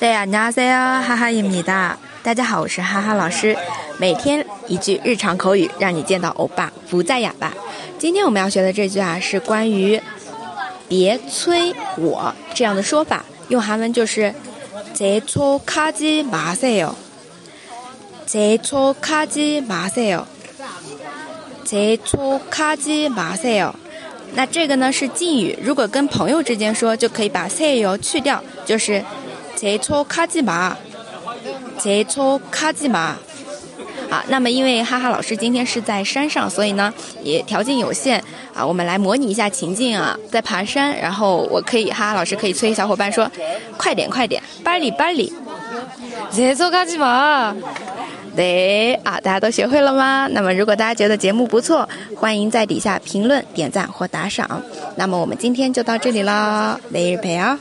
对呀，你好，哈哈伊米哒。大家好，我是哈哈老师。每天一句日常口语，让你见到欧巴不再哑巴。今天我们要学的这句啊，是关于“别催我”这样的说法，用韩文就是“제초카지마세 요”。제초카지마세 요。 제초카지마세 요。 那这个呢是敬语，如果跟朋友之间说，就可以把 “say 요” 去掉，就是“ 제초카지마”。切磋卡吉玛，啊，那么因为哈哈老师今天是在山上，所以呢也条件有限啊，我们来模拟一下情境啊，在爬山，然后我可以哈哈老师可以催小伙伴说，快点快点，巴里巴里，切磋卡吉玛，对啊，大家都学会了吗？那么如果大家觉得节目不错，欢迎在底下评论、点赞或打赏。那么我们今天就到这里啦，每日陪啊。